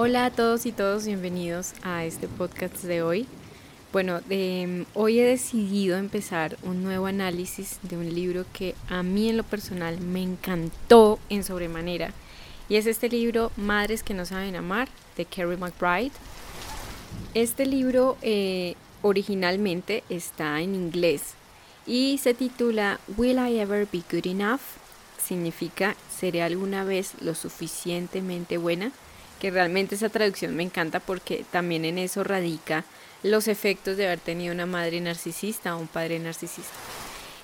Hola a todos y todos, bienvenidos a este podcast de hoy. Bueno, em, hoy he decidido empezar un nuevo análisis de un libro que a mí en lo personal me encantó en sobremanera. Y es este libro Madres que no saben amar de Carrie McBride. Este libro eh, originalmente está en inglés y se titula Will I Ever Be Good Enough? Significa ¿seré alguna vez lo suficientemente buena? Que realmente esa traducción me encanta porque también en eso radica los efectos de haber tenido una madre narcisista o un padre narcisista.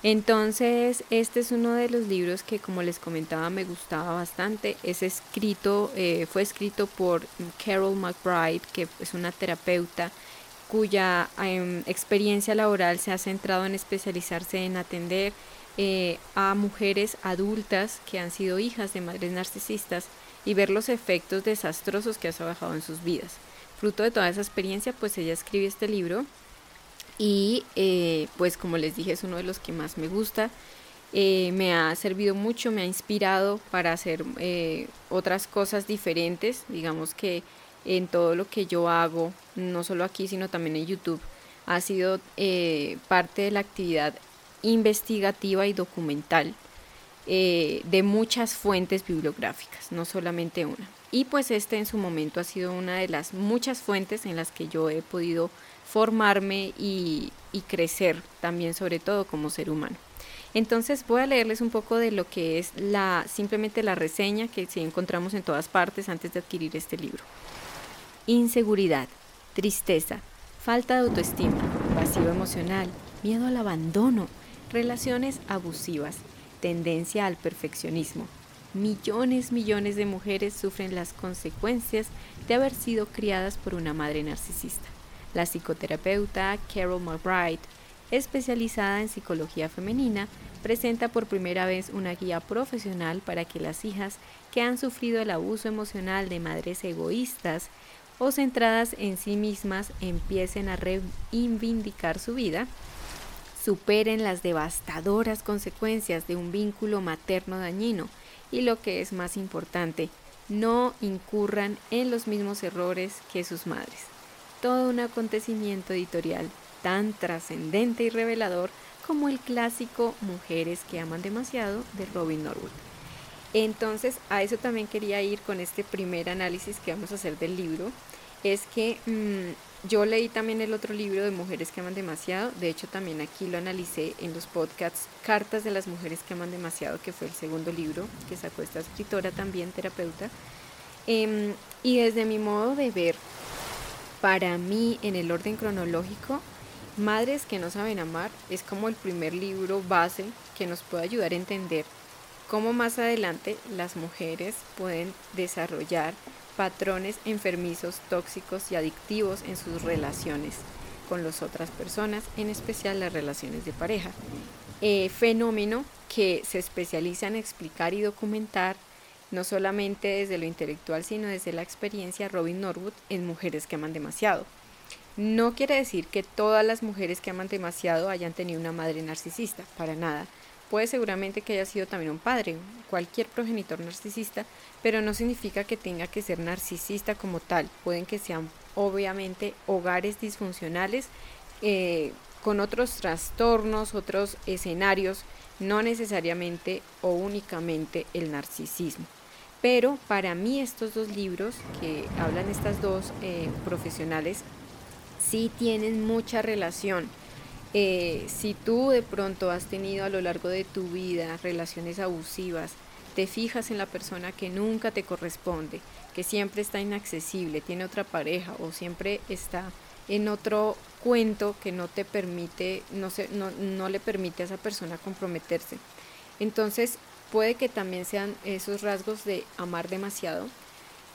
Entonces, este es uno de los libros que, como les comentaba, me gustaba bastante. Es escrito, eh, fue escrito por Carol McBride, que es una terapeuta cuya em, experiencia laboral se ha centrado en especializarse en atender eh, a mujeres adultas que han sido hijas de madres narcisistas y ver los efectos desastrosos que ha trabajado en sus vidas. Fruto de toda esa experiencia, pues ella escribe este libro y eh, pues como les dije es uno de los que más me gusta. Eh, me ha servido mucho, me ha inspirado para hacer eh, otras cosas diferentes, digamos que en todo lo que yo hago, no solo aquí, sino también en YouTube, ha sido parte de la actividad investigativa y documental eh, de muchas fuentes bibliográficas, no solamente una. Y pues este en su momento ha sido una de las muchas fuentes en las que yo he podido formarme y, crecer también sobre todo como ser humano. Entonces voy a leerles un poco de lo que es la simplemente la reseña que sí encontramos en todas partes antes de adquirir este libro. Inseguridad, tristeza, falta de autoestima, vacío emocional, miedo al abandono, relaciones abusivas, tendencia al perfeccionismo. Millones, millones de mujeres sufren las consecuencias de haber sido criadas por una madre narcisista. La psicoterapeuta Carol McBride, especializada en psicología femenina, presenta por primera vez una guía profesional para que las hijas que han sufrido el abuso emocional de madres egoístas o centradas en sí mismas empiecen a reivindicar su vida superen las devastadoras consecuencias de un vínculo materno dañino y lo que es más importante, no incurran en los mismos errores que sus madres. Todo un acontecimiento editorial tan trascendente y revelador como el clásico Mujeres que aman demasiado de Robin Norwood. Entonces, a eso también quería ir con este primer análisis que vamos a hacer del libro. Es que mm, yo leí también el otro libro de Mujeres que aman demasiado, de hecho también aquí lo analicé en los podcasts Cartas de las Mujeres que aman demasiado, que fue el segundo libro que sacó esta escritora también, terapeuta. Em, y desde mi modo de ver, para mí en el orden cronológico, Madres que no saben amar es como el primer libro base que nos puede ayudar a entender cómo más adelante las mujeres pueden desarrollar patrones enfermizos, tóxicos y adictivos en sus relaciones con las otras personas, en especial las relaciones de pareja. Eh, fenómeno que se especializa en explicar y documentar no solamente desde lo intelectual, sino desde la experiencia Robin Norwood en Mujeres que aman demasiado. No quiere decir que todas las mujeres que aman demasiado hayan tenido una madre narcisista, para nada. Puede seguramente que haya sido también un padre, cualquier progenitor narcisista, pero no significa que tenga que ser narcisista como tal. Pueden que sean obviamente hogares disfuncionales eh, con otros trastornos, otros escenarios, no necesariamente o únicamente el narcisismo. Pero para mí estos dos libros que hablan estas dos eh, profesionales sí tienen mucha relación eh, si tú de pronto has tenido a lo largo de tu vida relaciones abusivas, te fijas en la persona que nunca te corresponde, que siempre está inaccesible, tiene otra pareja o siempre está en otro cuento que no te permite, no, no, no le permite a esa persona comprometerse. Entonces puede que también sean esos rasgos de amar demasiado,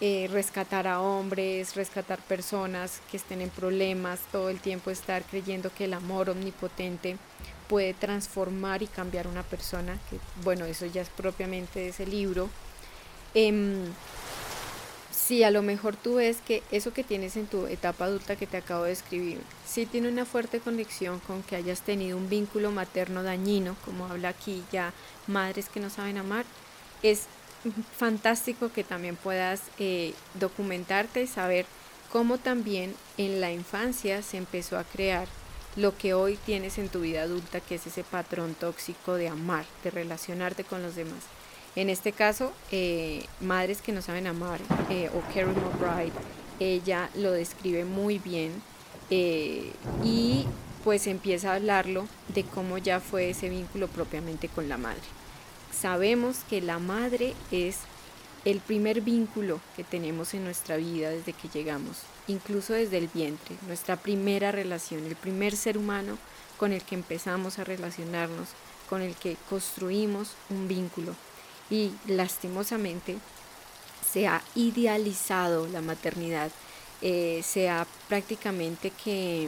eh, rescatar a hombres, rescatar personas que estén en problemas, todo el tiempo estar creyendo que el amor omnipotente puede transformar y cambiar una persona, que bueno, eso ya es propiamente de ese libro. Eh, si a lo mejor tú ves que eso que tienes en tu etapa adulta que te acabo de escribir, sí tiene una fuerte conexión con que hayas tenido un vínculo materno dañino, como habla aquí ya madres que no saben amar, es fantástico que también puedas eh, documentarte y saber cómo también en la infancia se empezó a crear lo que hoy tienes en tu vida adulta, que es ese patrón tóxico de amar, de relacionarte con los demás. En este caso, eh, Madres que no saben amar eh, o Carrie McBride, ella lo describe muy bien y pues empieza a hablarlo de cómo ya fue ese vínculo propiamente con la madre. Sabemos que la madre es el primer vínculo que tenemos en nuestra vida desde que llegamos, incluso desde el vientre, nuestra primera relación, el primer ser humano con el que empezamos a relacionarnos, con el que construimos un vínculo. Y lastimosamente se ha idealizado la maternidad, eh, se ha prácticamente que,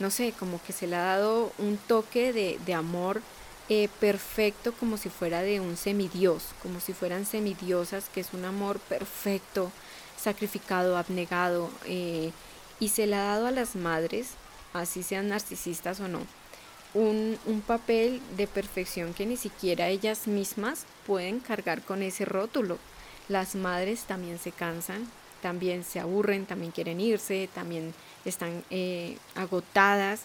no sé, como que se le ha dado un toque de, de amor eh, perfecto como si fuera de un semidios, como si fueran semidiosas, que es un amor perfecto, sacrificado, abnegado, eh, y se le ha dado a las madres, así sean narcisistas o no, un, un, papel de perfección que ni siquiera ellas mismas pueden cargar con ese rótulo. Las madres también se cansan, también se aburren, también quieren irse, también están eh, agotadas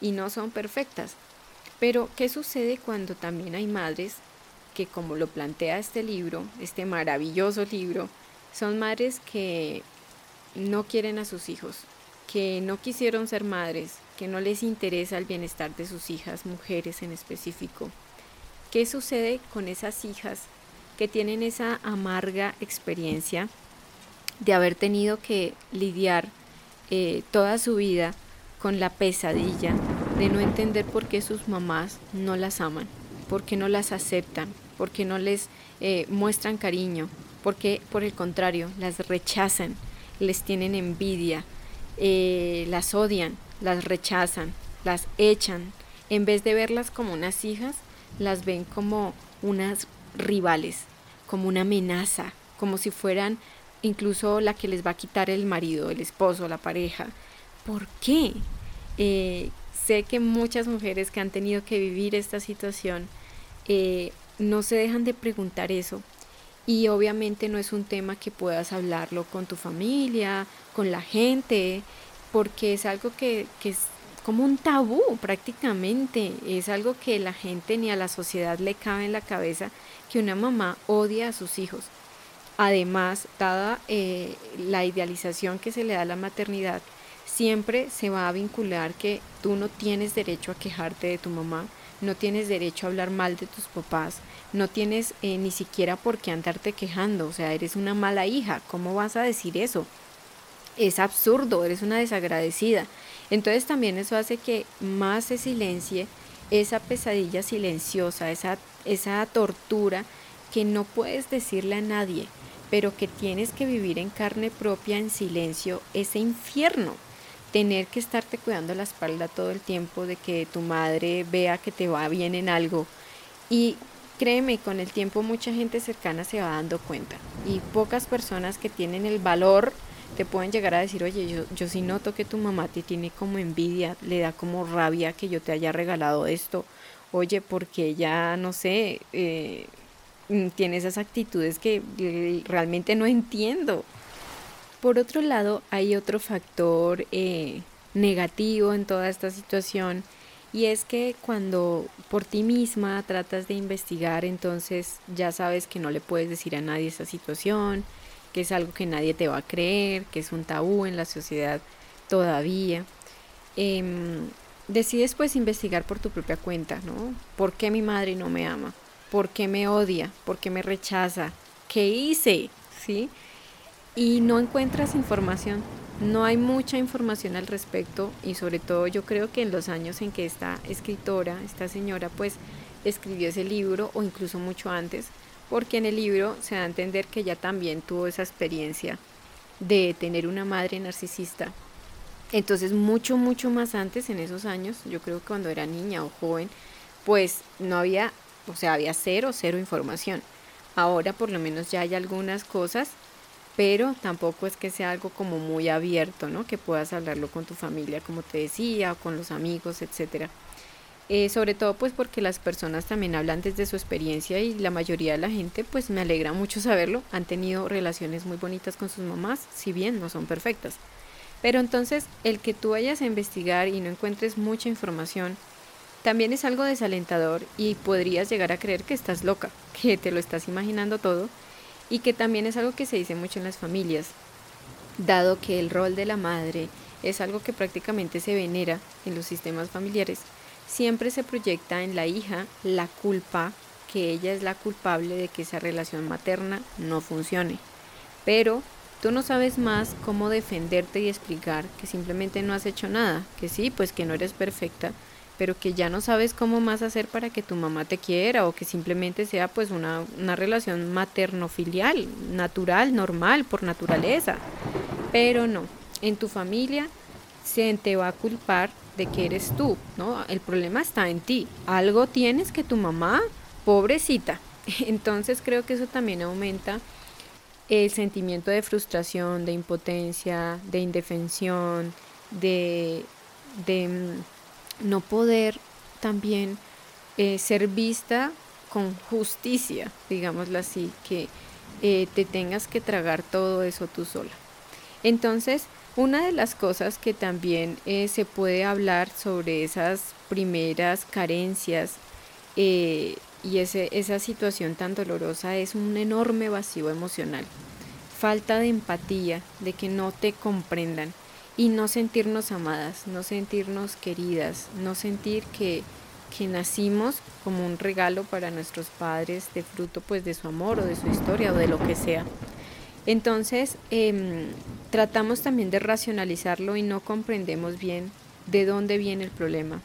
y no son perfectas. Pero, ¿qué sucede cuando también hay madres que, como lo plantea este libro, este maravilloso libro, son madres que no quieren a sus hijos, que no quisieron ser madres, que no les interesa el bienestar de sus hijas, mujeres en específico? ¿Qué sucede con esas hijas que tienen esa amarga experiencia de haber tenido que lidiar eh, toda su vida con la pesadilla de no entender por qué sus mamás no las aman, por qué no las aceptan, por qué no les eh, muestran cariño, porque por el contrario las rechazan, les tienen envidia, eh, las odian, las rechazan, las echan. En vez de verlas como unas hijas, las ven como unas rivales, como una amenaza, como si fueran incluso la que les va a quitar el marido, el esposo, la pareja. ¿Por qué? Eh, sé que muchas mujeres que han tenido que vivir esta situación eh, no se dejan de preguntar eso. Y obviamente no es un tema que puedas hablarlo con tu familia, con la gente, porque es algo que, que es como un tabú prácticamente. Es algo que la gente ni a la sociedad le cabe en la cabeza que una mamá odia a sus hijos. Además, dada eh, la idealización que se le da a la maternidad, siempre se va a vincular que tú no tienes derecho a quejarte de tu mamá, no tienes derecho a hablar mal de tus papás, no tienes eh, ni siquiera por qué andarte quejando, o sea, eres una mala hija, ¿cómo vas a decir eso? Es absurdo, eres una desagradecida. Entonces también eso hace que más se silencie esa pesadilla silenciosa, esa, esa tortura que no puedes decirle a nadie, pero que tienes que vivir en carne propia, en silencio, ese infierno tener que estarte cuidando la espalda todo el tiempo, de que tu madre vea que te va bien en algo. Y créeme, con el tiempo mucha gente cercana se va dando cuenta. Y pocas personas que tienen el valor te pueden llegar a decir, oye, yo, yo sí noto que tu mamá te tiene como envidia, le da como rabia que yo te haya regalado esto. Oye, porque ya, no sé, eh, tiene esas actitudes que eh, realmente no entiendo. Por otro lado, hay otro factor eh, negativo en toda esta situación y es que cuando por ti misma tratas de investigar, entonces ya sabes que no le puedes decir a nadie esa situación, que es algo que nadie te va a creer, que es un tabú en la sociedad todavía. Em, decides pues investigar por tu propia cuenta, ¿no? ¿Por qué mi madre no me ama? ¿Por qué me odia? ¿Por qué me rechaza? ¿Qué hice? ¿Sí? Y no encuentras información. No hay mucha información al respecto y sobre todo yo creo que en los años en que esta escritora, esta señora, pues escribió ese libro o incluso mucho antes, porque en el libro se da a entender que ella también tuvo esa experiencia de tener una madre narcisista. Entonces mucho, mucho más antes, en esos años, yo creo que cuando era niña o joven, pues no había, o sea, había cero, cero información. Ahora por lo menos ya hay algunas cosas pero tampoco es que sea algo como muy abierto, ¿no? Que puedas hablarlo con tu familia, como te decía, con los amigos, etcétera. Eh, sobre todo pues porque las personas también hablan desde su experiencia y la mayoría de la gente pues me alegra mucho saberlo, han tenido relaciones muy bonitas con sus mamás, si bien no son perfectas. Pero entonces el que tú vayas a investigar y no encuentres mucha información también es algo desalentador y podrías llegar a creer que estás loca, que te lo estás imaginando todo y que también es algo que se dice mucho en las familias, dado que el rol de la madre es algo que prácticamente se venera en los sistemas familiares siempre se proyecta en la hija la culpa que ella es la culpable de que esa relación materna no funcione. Pero tú no sabes más cómo defenderte y explicar que simplemente no has hecho nada, que sí, pues que no eres perfecta, pero que ya no sabes cómo más hacer para que tu mamá te quiera o que simplemente sea pues una, una relación materno-filial, natural, normal, por naturaleza. Pero no, en tu familia se te va a culpar de que eres tú, ¿no? El problema está en ti. Algo tienes que tu mamá, pobrecita. Entonces creo que eso también aumenta el sentimiento de frustración, de impotencia, de indefensión, de, de mm, no poder también eh, ser vista con justicia, digámoslo así, que eh, te tengas que tragar todo eso tú sola. Entonces, una de las cosas que también eh, se puede hablar sobre esas primeras carencias y esa situación tan dolorosa es un enorme vacío emocional, falta de empatía, de que no te comprendan y no sentirnos amadas, no sentirnos queridas, no sentir que, que nacimos como un regalo para nuestros padres de fruto pues de su amor o de su historia o de lo que sea. Entonces, em, tratamos también de racionalizarlo y no comprendemos bien de dónde viene el problema.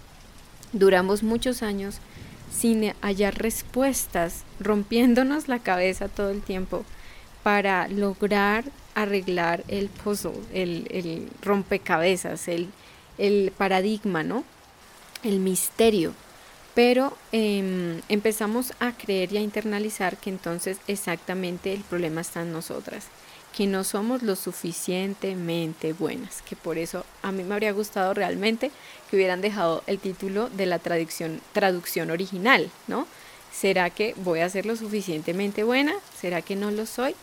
Duramos muchos años sin hallar respuestas, rompiéndonos la cabeza todo el tiempo para lograr arreglar el puzzle, el, rompecabezas, el, paradigma, ¿no? El misterio. Pero em, empezamos a creer y a internalizar que entonces exactamente el problema está en nosotras, que no somos lo suficientemente buenas, que por eso a mí me habría gustado realmente que hubieran dejado el título de la traducción, traducción original, ¿no? ¿Será que voy a ser lo suficientemente buena? ¿Será que no lo soy?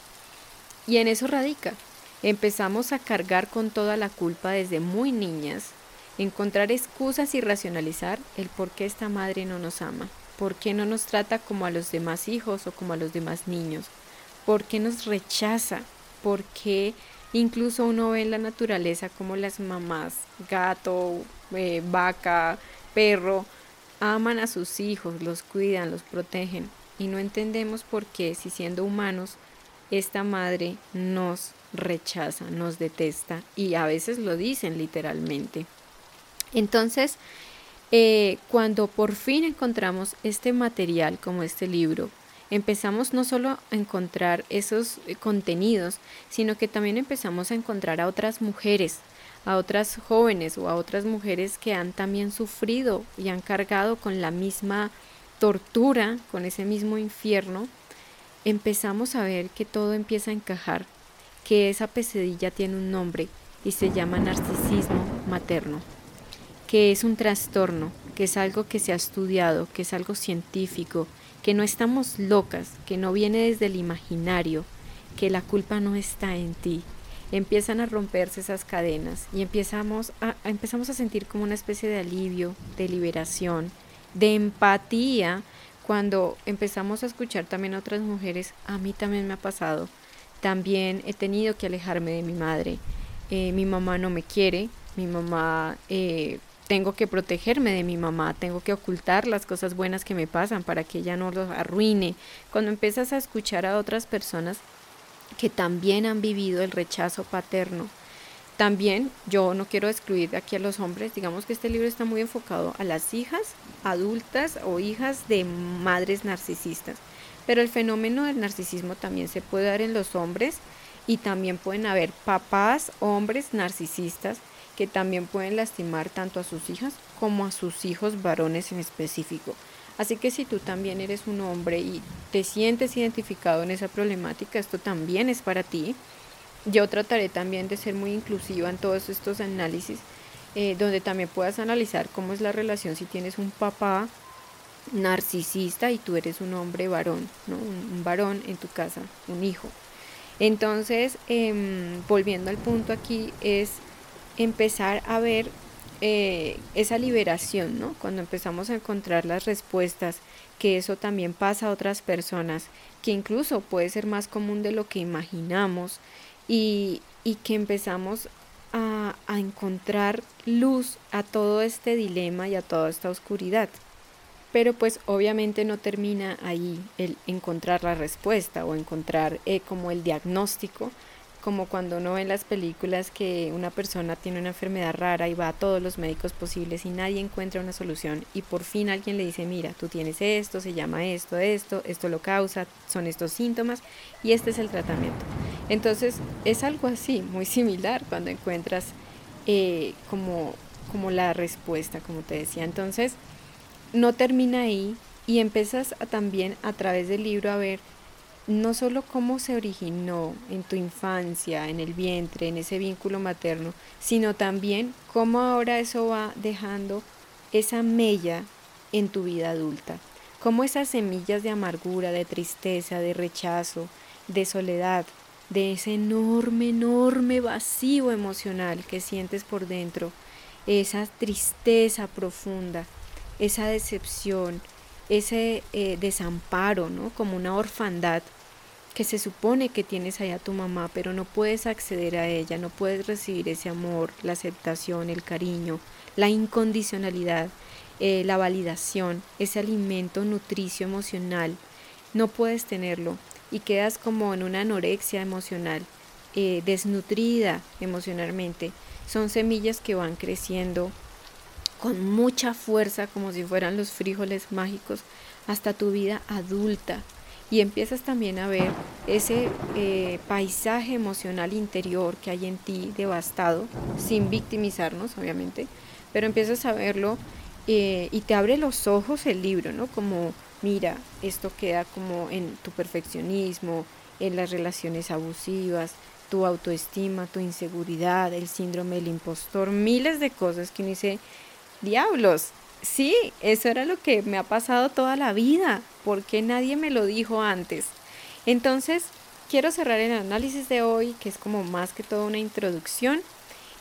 Y en eso radica. Empezamos a cargar con toda la culpa desde muy niñas encontrar excusas y racionalizar el por qué esta madre no nos ama, por qué no nos trata como a los demás hijos o como a los demás niños, por qué nos rechaza, por qué incluso uno ve en la naturaleza como las mamás, gato, eh, vaca, perro, aman a sus hijos, los cuidan, los protegen y no entendemos por qué si siendo humanos esta madre nos rechaza, nos detesta y a veces lo dicen literalmente. Entonces, eh, cuando por fin encontramos este material como este libro, empezamos no solo a encontrar esos eh, contenidos, sino que también empezamos a encontrar a otras mujeres, a otras jóvenes o a otras mujeres que han también sufrido y han cargado con la misma tortura, con ese mismo infierno, empezamos a ver que todo empieza a encajar, que esa pesadilla tiene un nombre y se llama narcisismo materno que es un trastorno, que es algo que se ha estudiado, que es algo científico, que no estamos locas, que no viene desde el imaginario, que la culpa no está en ti. Empiezan a romperse esas cadenas y empezamos a, empezamos a sentir como una especie de alivio, de liberación, de empatía, cuando empezamos a escuchar también a otras mujeres, a mí también me ha pasado, también he tenido que alejarme de mi madre, eh, mi mamá no me quiere, mi mamá eh, tengo que protegerme de mi mamá, tengo que ocultar las cosas buenas que me pasan para que ella no los arruine. Cuando empiezas a escuchar a otras personas que también han vivido el rechazo paterno, también yo no quiero excluir aquí a los hombres, digamos que este libro está muy enfocado a las hijas adultas o hijas de madres narcisistas, pero el fenómeno del narcisismo también se puede dar en los hombres y también pueden haber papás, hombres narcisistas que también pueden lastimar tanto a sus hijas como a sus hijos varones en específico. Así que si tú también eres un hombre y te sientes identificado en esa problemática, esto también es para ti. Yo trataré también de ser muy inclusiva en todos estos análisis eh, donde también puedas analizar cómo es la relación si tienes un papá narcisista y tú eres un hombre varón, ¿no? un, varón en tu casa, un hijo. Entonces, em, volviendo al punto aquí, es empezar a ver eh, esa liberación, ¿no? Cuando empezamos a encontrar las respuestas, que eso también pasa a otras personas, que incluso puede ser más común de lo que imaginamos y, y que empezamos a, encontrar luz a todo este dilema y a toda esta oscuridad. Pero pues obviamente no termina ahí el encontrar la respuesta o encontrar eh, como el diagnóstico, como cuando uno ve las películas que una persona tiene una enfermedad rara y va a todos los médicos posibles y nadie encuentra una solución y por fin alguien le dice, mira, tú tienes esto, se llama esto, esto, esto lo causa, son estos síntomas y este es el tratamiento. Entonces es algo así, muy similar cuando encuentras eh, como, como la respuesta, como te decía. Entonces, no termina ahí y empiezas a, también a través del libro a ver no solo cómo se originó en tu infancia, en el vientre, en ese vínculo materno, sino también cómo ahora eso va dejando esa mella en tu vida adulta, cómo esas semillas de amargura, de tristeza, de rechazo, de soledad, de ese enorme, enorme vacío emocional que sientes por dentro, esa tristeza profunda, esa decepción, ese eh, desamparo, ¿no? Como una orfandad que se supone que tienes allá a tu mamá, pero no puedes acceder a ella, no puedes recibir ese amor, la aceptación, el cariño, la incondicionalidad, eh, la validación, ese alimento nutricio emocional, no puedes tenerlo y quedas como en una anorexia emocional, eh, desnutrida emocionalmente. Son semillas que van creciendo con mucha fuerza, como si fueran los frijoles mágicos, hasta tu vida adulta. Y empiezas también a ver ese eh, paisaje emocional interior que hay en ti devastado, sin victimizarnos, obviamente, pero empiezas a verlo eh, y te abre los ojos el libro, ¿no? Como, mira, esto queda como en tu perfeccionismo, en las relaciones abusivas, tu autoestima, tu inseguridad, el síndrome del impostor, miles de cosas que uno dice, diablos, sí, eso era lo que me ha pasado toda la vida, porque nadie me lo dijo antes? Entonces, quiero cerrar el análisis de hoy, que es como más que todo una introducción,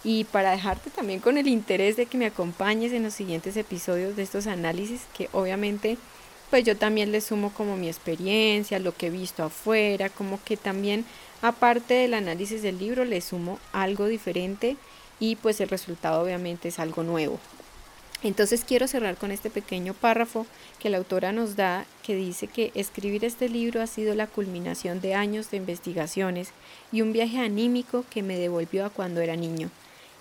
y para dejarte también con el interés de que me acompañes en los siguientes episodios de estos análisis, que obviamente pues yo también le sumo como mi experiencia, lo que he visto afuera, como que también aparte del análisis del libro le sumo algo diferente y pues el resultado obviamente es algo nuevo. Entonces quiero cerrar con este pequeño párrafo que la autora nos da, que dice que escribir este libro ha sido la culminación de años de investigaciones y un viaje anímico que me devolvió a cuando era niño,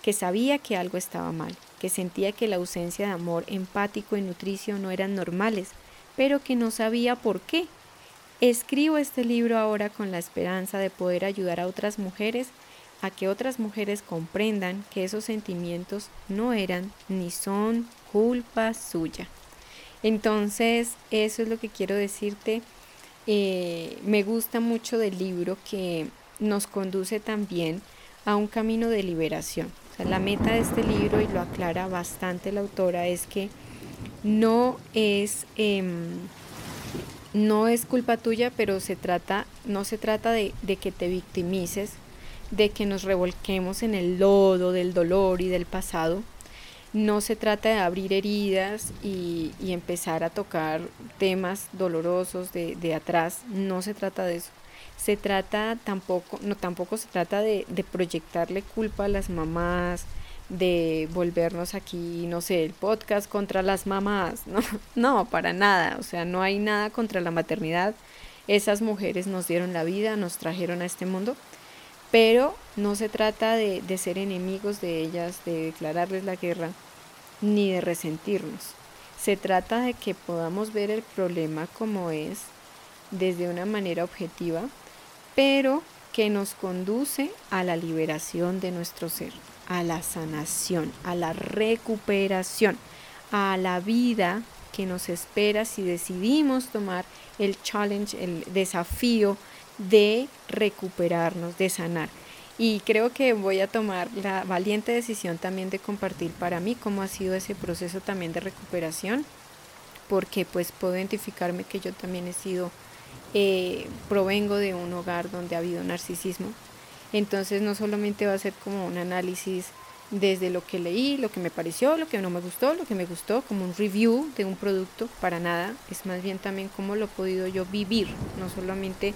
que sabía que algo estaba mal, que sentía que la ausencia de amor empático y nutricio no eran normales, pero que no sabía por qué. Escribo este libro ahora con la esperanza de poder ayudar a otras mujeres a que otras mujeres comprendan que esos sentimientos no eran ni son culpa suya. Entonces, eso es lo que quiero decirte. Eh, me gusta mucho del libro que nos conduce también a un camino de liberación. la meta de este libro, y lo aclara bastante la autora, es que no es, em, no es culpa tuya, pero se trata, no se trata de, de que te victimices, de que nos revolquemos en el lodo del dolor y del pasado. No se trata de abrir heridas y, empezar a tocar temas dolorosos de, atrás, no se trata de eso. Se trata tampoco, no tampoco se trata de, de proyectarle culpa a las mamás, de volvernos aquí, no sé, el podcast contra las mamás, no, no, para nada, o sea, no hay nada contra la maternidad. Esas mujeres nos dieron la vida, nos trajeron a este mundo pero no se trata de, ser enemigos de ellas, de declararles la guerra, ni de resentirnos. Se trata de que podamos ver el problema como es, desde una manera objetiva, pero que nos conduce a la liberación de nuestro ser, a la sanación, a la recuperación, a la vida que nos espera si decidimos tomar el challenge, el desafío de recuperarnos, de sanar. Y creo que voy a tomar la valiente decisión también de compartir para mí cómo ha sido ese proceso también de recuperación, porque pues puedo identificarme que yo también he sido, eh, provengo de un hogar donde ha habido narcisismo. Entonces no solamente va a ser como un análisis desde lo que leí, lo que me pareció, lo que no me gustó, lo que me gustó, como un review de un producto, para nada, es más bien también cómo lo he podido yo vivir, no solamente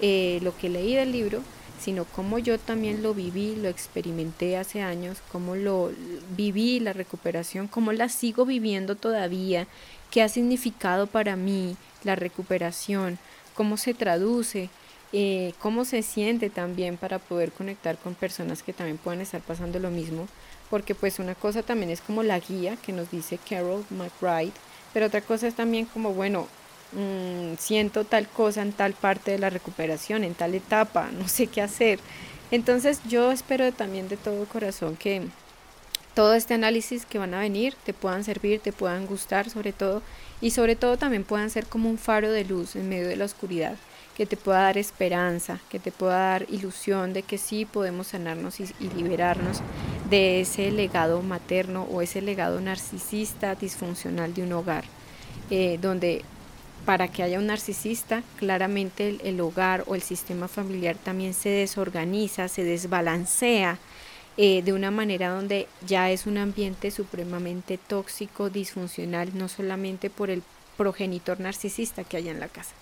eh, lo que leí del libro, sino cómo yo también lo viví, lo experimenté hace años, cómo lo viví la recuperación, cómo la sigo viviendo todavía, qué ha significado para mí la recuperación, cómo se traduce, eh, cómo se siente también para poder conectar con personas que también puedan estar pasando lo mismo, porque pues una cosa también es como la guía que nos dice Carol McBride, pero otra cosa es también como, bueno, mmm, siento tal cosa en tal parte de la recuperación, en tal etapa, no sé qué hacer. Entonces yo espero también de todo corazón que todo este análisis que van a venir te puedan servir, te puedan gustar sobre todo y sobre todo también puedan ser como un faro de luz en medio de la oscuridad que te pueda dar esperanza, que te pueda dar ilusión de que sí podemos sanarnos y, liberarnos de ese legado materno o ese legado narcisista disfuncional de un hogar, eh, donde para que haya un narcisista, claramente el, hogar o el sistema familiar también se desorganiza, se desbalancea eh, de una manera donde ya es un ambiente supremamente tóxico, disfuncional, no solamente por el progenitor narcisista que haya en la casa.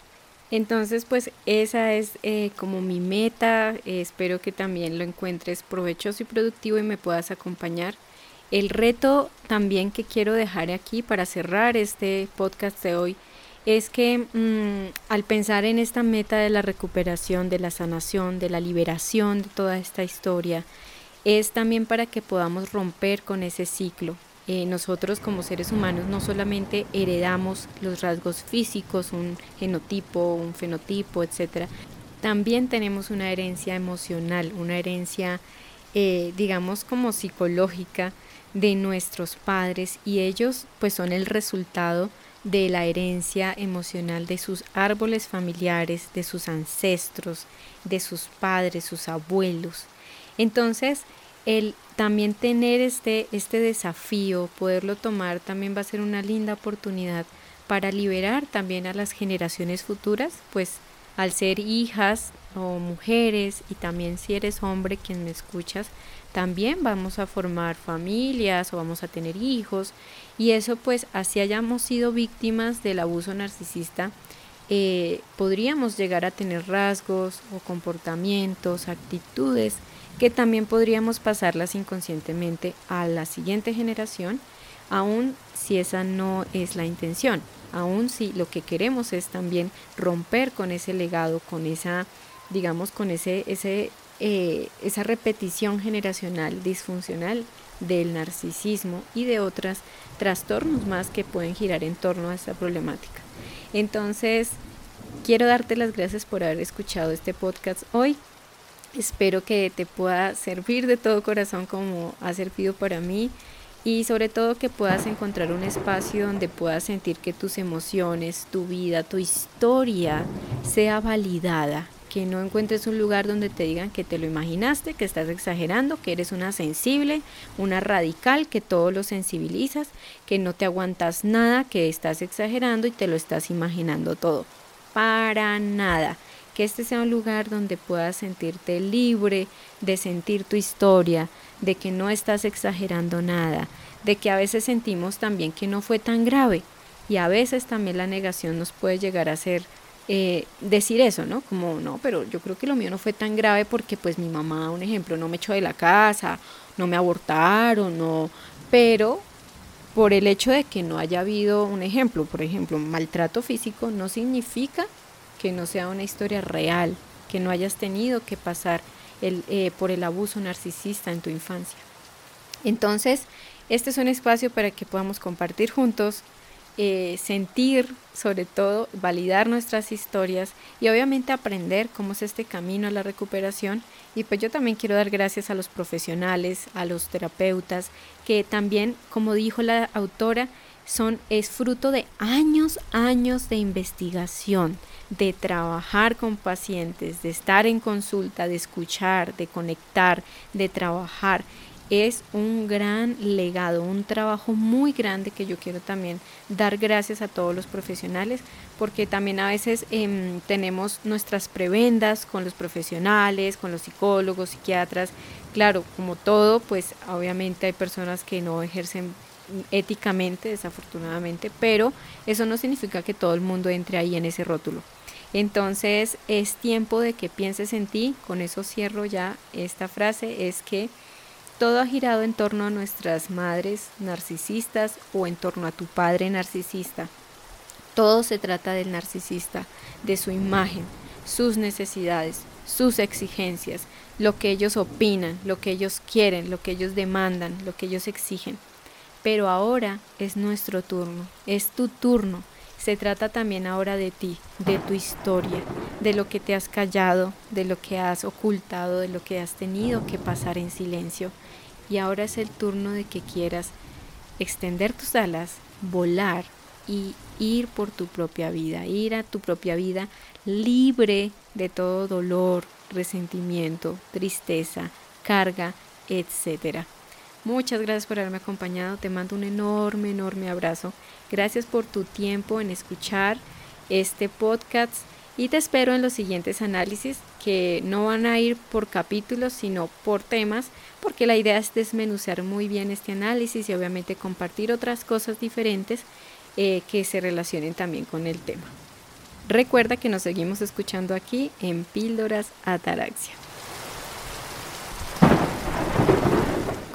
Entonces, pues esa es eh, como mi meta. espero que también lo encuentres provechoso y productivo y me puedas acompañar. El reto también que quiero dejar aquí para cerrar este podcast de hoy es que mm, al pensar en esta meta de la recuperación, de la sanación, de la liberación de toda esta historia, es también para que podamos romper con ese ciclo, eh, nosotros como seres humanos no solamente heredamos los rasgos físicos, un genotipo, un fenotipo, etcétera, también tenemos una herencia emocional, una herencia, eh, digamos, como psicológica de nuestros padres y ellos pues son el resultado de la herencia emocional de sus árboles familiares, de sus ancestros, de sus padres, sus abuelos. Entonces, el también tener este, este desafío, poderlo tomar, también va a ser una linda oportunidad para liberar también a las generaciones futuras, pues al ser hijas o mujeres y también si eres hombre quien me escuchas, también vamos a formar familias o vamos a tener hijos. Y eso pues así hayamos sido víctimas del abuso narcisista, eh, podríamos llegar a tener rasgos o comportamientos, actitudes que también podríamos pasarlas inconscientemente a la siguiente generación, aun si esa no es la intención, aun si lo que queremos es también romper con ese legado, con esa, digamos, con ese, ese, eh, esa repetición generacional disfuncional del narcisismo y de otros trastornos más que pueden girar en torno a esta problemática. Entonces, quiero darte las gracias por haber escuchado este podcast hoy. Espero que te pueda servir de todo corazón como ha servido para mí y sobre todo que puedas encontrar un espacio donde puedas sentir que tus emociones, tu vida, tu historia sea validada, que no encuentres un lugar donde te digan que te lo imaginaste, que estás exagerando, que eres una sensible, una radical, que todo lo sensibilizas, que no te aguantas nada, que estás exagerando y te lo estás imaginando todo. Para nada que este sea un lugar donde puedas sentirte libre de sentir tu historia, de que no estás exagerando nada, de que a veces sentimos también que no fue tan grave y a veces también la negación nos puede llegar a hacer eh, decir eso, ¿no? Como, no, pero yo creo que lo mío no fue tan grave porque pues mi mamá, un ejemplo, no me echó de la casa, no me abortaron, no, pero por el hecho de que no haya habido un ejemplo, por ejemplo, maltrato físico, no significa que no sea una historia real, que no hayas tenido que pasar eh, por el abuso narcisista en tu infancia. Entonces, este es un espacio para que podamos compartir juntos, eh, sentir, sobre todo, validar nuestras historias y obviamente aprender cómo es este camino a la recuperación. Y pues yo también quiero dar gracias a los profesionales, a los terapeutas, que también, como dijo la autora, son, es fruto de años, años de investigación, de trabajar con pacientes, de estar en consulta, de escuchar, de conectar, de trabajar. Es un gran legado, un trabajo muy grande que yo quiero también dar gracias a todos los profesionales, porque también a veces em, tenemos nuestras prebendas con los profesionales, con los psicólogos, psiquiatras. Claro, como todo, pues obviamente hay personas que no ejercen éticamente, desafortunadamente, pero eso no significa que todo el mundo entre ahí en ese rótulo. Entonces es tiempo de que pienses en ti, con eso cierro ya esta frase, es que todo ha girado en torno a nuestras madres narcisistas o en torno a tu padre narcisista. Todo se trata del narcisista, de su imagen, sus necesidades, sus exigencias, lo que ellos opinan, lo que ellos quieren, lo que ellos demandan, lo que ellos exigen. Pero ahora es nuestro turno, es tu turno. Se trata también ahora de ti, de tu historia, de lo que te has callado, de lo que has ocultado, de lo que has tenido que pasar en silencio. Y ahora es el turno de que quieras extender tus alas, volar y ir por tu propia vida, ir a tu propia vida libre de todo dolor, resentimiento, tristeza, carga, etcétera. Muchas gracias por haberme acompañado. Te mando un enorme, enorme abrazo. Gracias por tu tiempo en escuchar este podcast y te espero en los siguientes análisis que no van a ir por capítulos sino por temas porque la idea es desmenuzar muy bien este análisis y obviamente compartir otras cosas diferentes eh, que se relacionen también con el tema. Recuerda que nos seguimos escuchando aquí en Píldoras Ataraxia.